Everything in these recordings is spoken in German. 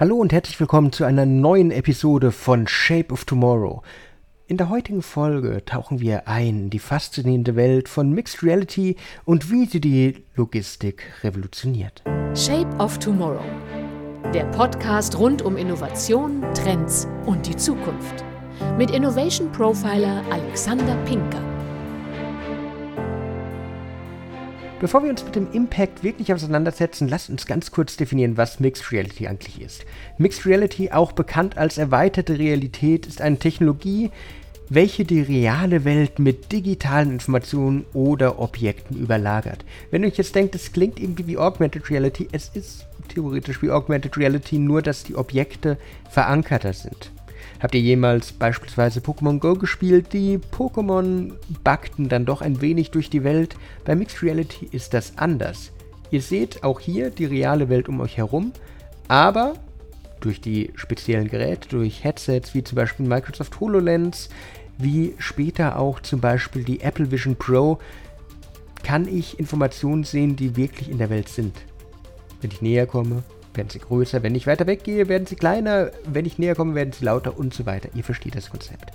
Hallo und herzlich willkommen zu einer neuen Episode von Shape of Tomorrow. In der heutigen Folge tauchen wir ein in die faszinierende Welt von Mixed Reality und wie sie die Logistik revolutioniert. Shape of Tomorrow. Der Podcast rund um Innovation, Trends und die Zukunft. Mit Innovation Profiler Alexander Pinker. Bevor wir uns mit dem Impact wirklich auseinandersetzen, lasst uns ganz kurz definieren, was Mixed Reality eigentlich ist. Mixed Reality, auch bekannt als erweiterte Realität, ist eine Technologie, welche die reale Welt mit digitalen Informationen oder Objekten überlagert. Wenn ihr euch jetzt denkt, es klingt irgendwie wie Augmented Reality, es ist theoretisch wie Augmented Reality, nur dass die Objekte verankerter sind. Habt ihr jemals beispielsweise Pokémon Go gespielt? Die Pokémon backten dann doch ein wenig durch die Welt. Bei Mixed Reality ist das anders. Ihr seht auch hier die reale Welt um euch herum, aber durch die speziellen Geräte, durch Headsets wie zum Beispiel Microsoft HoloLens, wie später auch zum Beispiel die Apple Vision Pro, kann ich Informationen sehen, die wirklich in der Welt sind. Wenn ich näher komme, werden sie größer. Wenn ich weiter weggehe, werden sie kleiner. Wenn ich näher komme, werden sie lauter und so weiter. Ihr versteht das Konzept.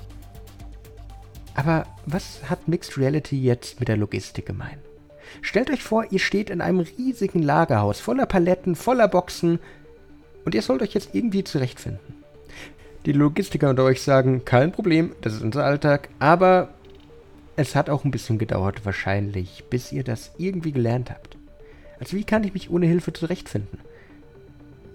Aber was hat Mixed Reality jetzt mit der Logistik gemein? Stellt euch vor, ihr steht in einem riesigen Lagerhaus voller Paletten, voller Boxen und ihr sollt euch jetzt irgendwie zurechtfinden. Die Logistiker unter euch sagen, kein Problem, das ist unser Alltag, aber es hat auch ein bisschen gedauert wahrscheinlich, bis ihr das irgendwie gelernt habt. Also wie kann ich mich ohne Hilfe zurechtfinden?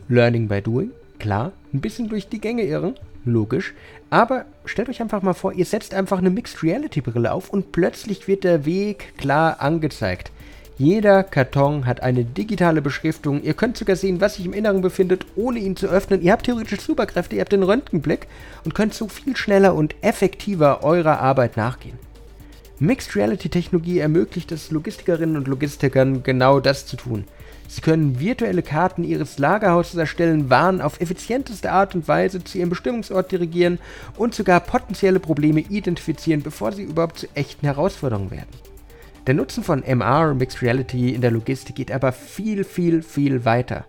Learning by Doing, klar, ein bisschen durch die Gänge irren, logisch, aber stellt euch einfach mal vor, ihr setzt einfach eine Mixed Reality Brille auf und plötzlich wird der Weg klar angezeigt. Jeder Karton hat eine digitale Beschriftung. Ihr könnt sogar sehen, was sich im Inneren befindet, ohne ihn zu öffnen. Ihr habt theoretisch Superkräfte, ihr habt den Röntgenblick und könnt so viel schneller und effektiver eurer Arbeit nachgehen. Mixed Reality Technologie ermöglicht es Logistikerinnen und Logistikern genau das zu tun. Sie können virtuelle Karten Ihres Lagerhauses erstellen, Waren auf effizienteste Art und Weise zu Ihrem Bestimmungsort dirigieren und sogar potenzielle Probleme identifizieren, bevor sie überhaupt zu echten Herausforderungen werden. Der Nutzen von MR, Mixed Reality, in der Logistik geht aber viel, viel, viel weiter.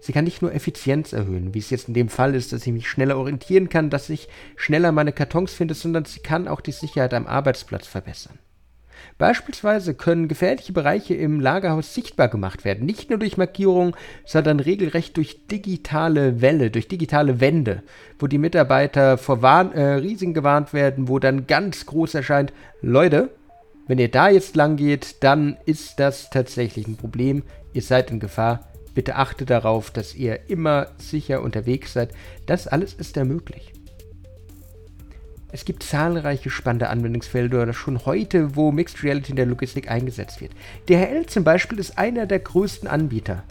Sie kann nicht nur Effizienz erhöhen, wie es jetzt in dem Fall ist, dass ich mich schneller orientieren kann, dass ich schneller meine Kartons finde, sondern sie kann auch die Sicherheit am Arbeitsplatz verbessern. Beispielsweise können gefährliche Bereiche im Lagerhaus sichtbar gemacht werden, nicht nur durch Markierungen, sondern regelrecht durch digitale Wälle, durch digitale Wände, wo die Mitarbeiter vor Warn äh, Risiken gewarnt werden, wo dann ganz groß erscheint, Leute, wenn ihr da jetzt lang geht, dann ist das tatsächlich ein Problem, ihr seid in Gefahr, bitte achtet darauf, dass ihr immer sicher unterwegs seid. Das alles ist ermöglicht. Es gibt zahlreiche spannende Anwendungsfelder schon heute, wo Mixed Reality in der Logistik eingesetzt wird. DHL zum Beispiel ist einer der größten Anbieter.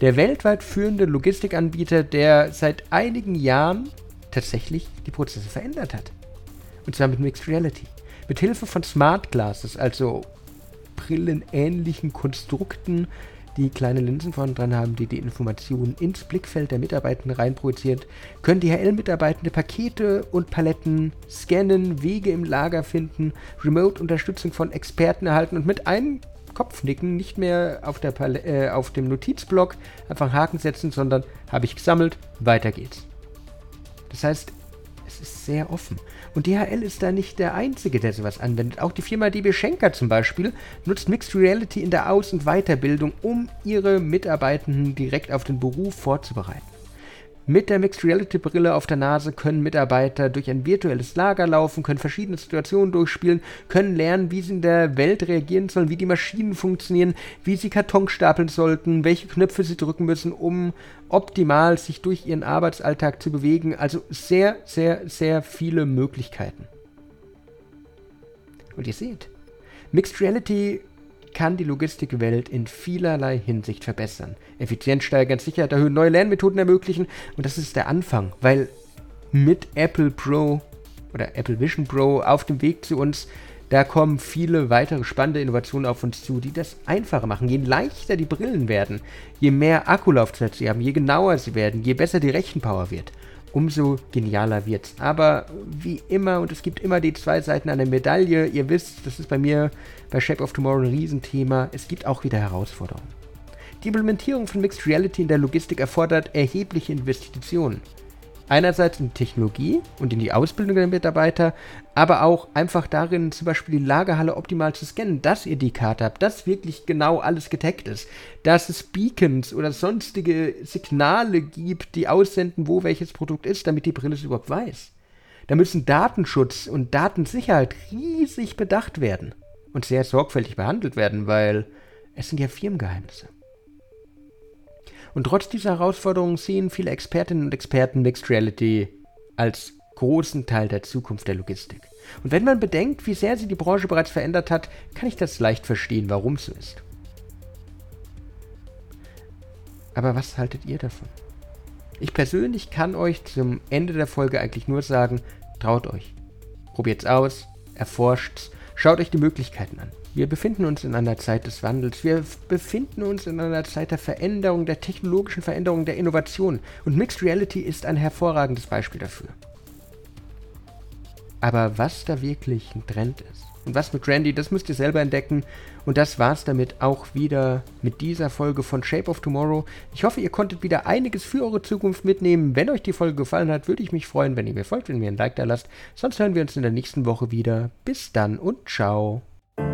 Der weltweit führende Logistikanbieter, der seit einigen Jahren tatsächlich die Prozesse verändert hat. Und zwar mit Mixed Reality. Mit Hilfe von Smart Glasses, also brillenähnlichen Konstrukten, die kleine Linsen vorne dran haben, die die Informationen ins Blickfeld der Mitarbeitenden reinprojiziert, können DHL-Mitarbeitende Pakete und Paletten scannen, Wege im Lager finden, Remote-Unterstützung von Experten erhalten und mit einem Kopfnicken nicht mehr auf, der äh, auf dem Notizblock einfach Haken setzen, sondern habe ich gesammelt, weiter geht's. Das heißt, es ist sehr offen. Und DHL ist da nicht der Einzige, der sowas anwendet. Auch die Firma DB Schenker zum Beispiel nutzt Mixed Reality in der Aus- und Weiterbildung, um ihre Mitarbeitenden direkt auf den Beruf vorzubereiten. Mit der Mixed Reality Brille auf der Nase können Mitarbeiter durch ein virtuelles Lager laufen, können verschiedene Situationen durchspielen, können lernen, wie sie in der Welt reagieren sollen, wie die Maschinen funktionieren, wie sie Karton stapeln sollten, welche Knöpfe sie drücken müssen, um optimal sich durch ihren Arbeitsalltag zu bewegen. Also sehr, sehr, sehr viele Möglichkeiten. Und ihr seht, Mixed Reality kann die Logistikwelt in vielerlei Hinsicht verbessern. Effizienz steigern, Sicherheit erhöhen, neue Lernmethoden ermöglichen und das ist der Anfang, weil mit Apple Pro oder Apple Vision Pro auf dem Weg zu uns, da kommen viele weitere spannende Innovationen auf uns zu, die das einfacher machen. Je leichter die Brillen werden, je mehr Akkulaufzeit sie haben, je genauer sie werden, je besser die Rechenpower wird umso genialer wird's. Aber wie immer, und es gibt immer die zwei Seiten einer Medaille, ihr wisst, das ist bei mir bei Shape of Tomorrow ein Riesenthema, es gibt auch wieder Herausforderungen. Die Implementierung von Mixed Reality in der Logistik erfordert erhebliche Investitionen. Einerseits in Technologie und in die Ausbildung der Mitarbeiter, aber auch einfach darin, zum Beispiel die Lagerhalle optimal zu scannen, dass ihr die Karte habt, dass wirklich genau alles getaggt ist, dass es Beacons oder sonstige Signale gibt, die aussenden, wo welches Produkt ist, damit die Brille es überhaupt weiß. Da müssen Datenschutz und Datensicherheit riesig bedacht werden und sehr sorgfältig behandelt werden, weil es sind ja Firmengeheimnisse. Und trotz dieser Herausforderungen sehen viele Expertinnen und Experten Mixed Reality als großen Teil der Zukunft der Logistik. Und wenn man bedenkt, wie sehr sie die Branche bereits verändert hat, kann ich das leicht verstehen, warum so ist. Aber was haltet ihr davon? Ich persönlich kann euch zum Ende der Folge eigentlich nur sagen, traut euch. Probiert's aus, erforscht's, schaut euch die Möglichkeiten an. Wir befinden uns in einer Zeit des Wandels. Wir befinden uns in einer Zeit der Veränderung, der technologischen Veränderung, der Innovation. Und Mixed Reality ist ein hervorragendes Beispiel dafür. Aber was da wirklich ein Trend ist und was mit Randy, das müsst ihr selber entdecken. Und das war's damit auch wieder mit dieser Folge von Shape of Tomorrow. Ich hoffe, ihr konntet wieder einiges für eure Zukunft mitnehmen. Wenn euch die Folge gefallen hat, würde ich mich freuen, wenn ihr mir folgt, wenn ihr mir ein Like da lasst. Sonst hören wir uns in der nächsten Woche wieder. Bis dann und ciao.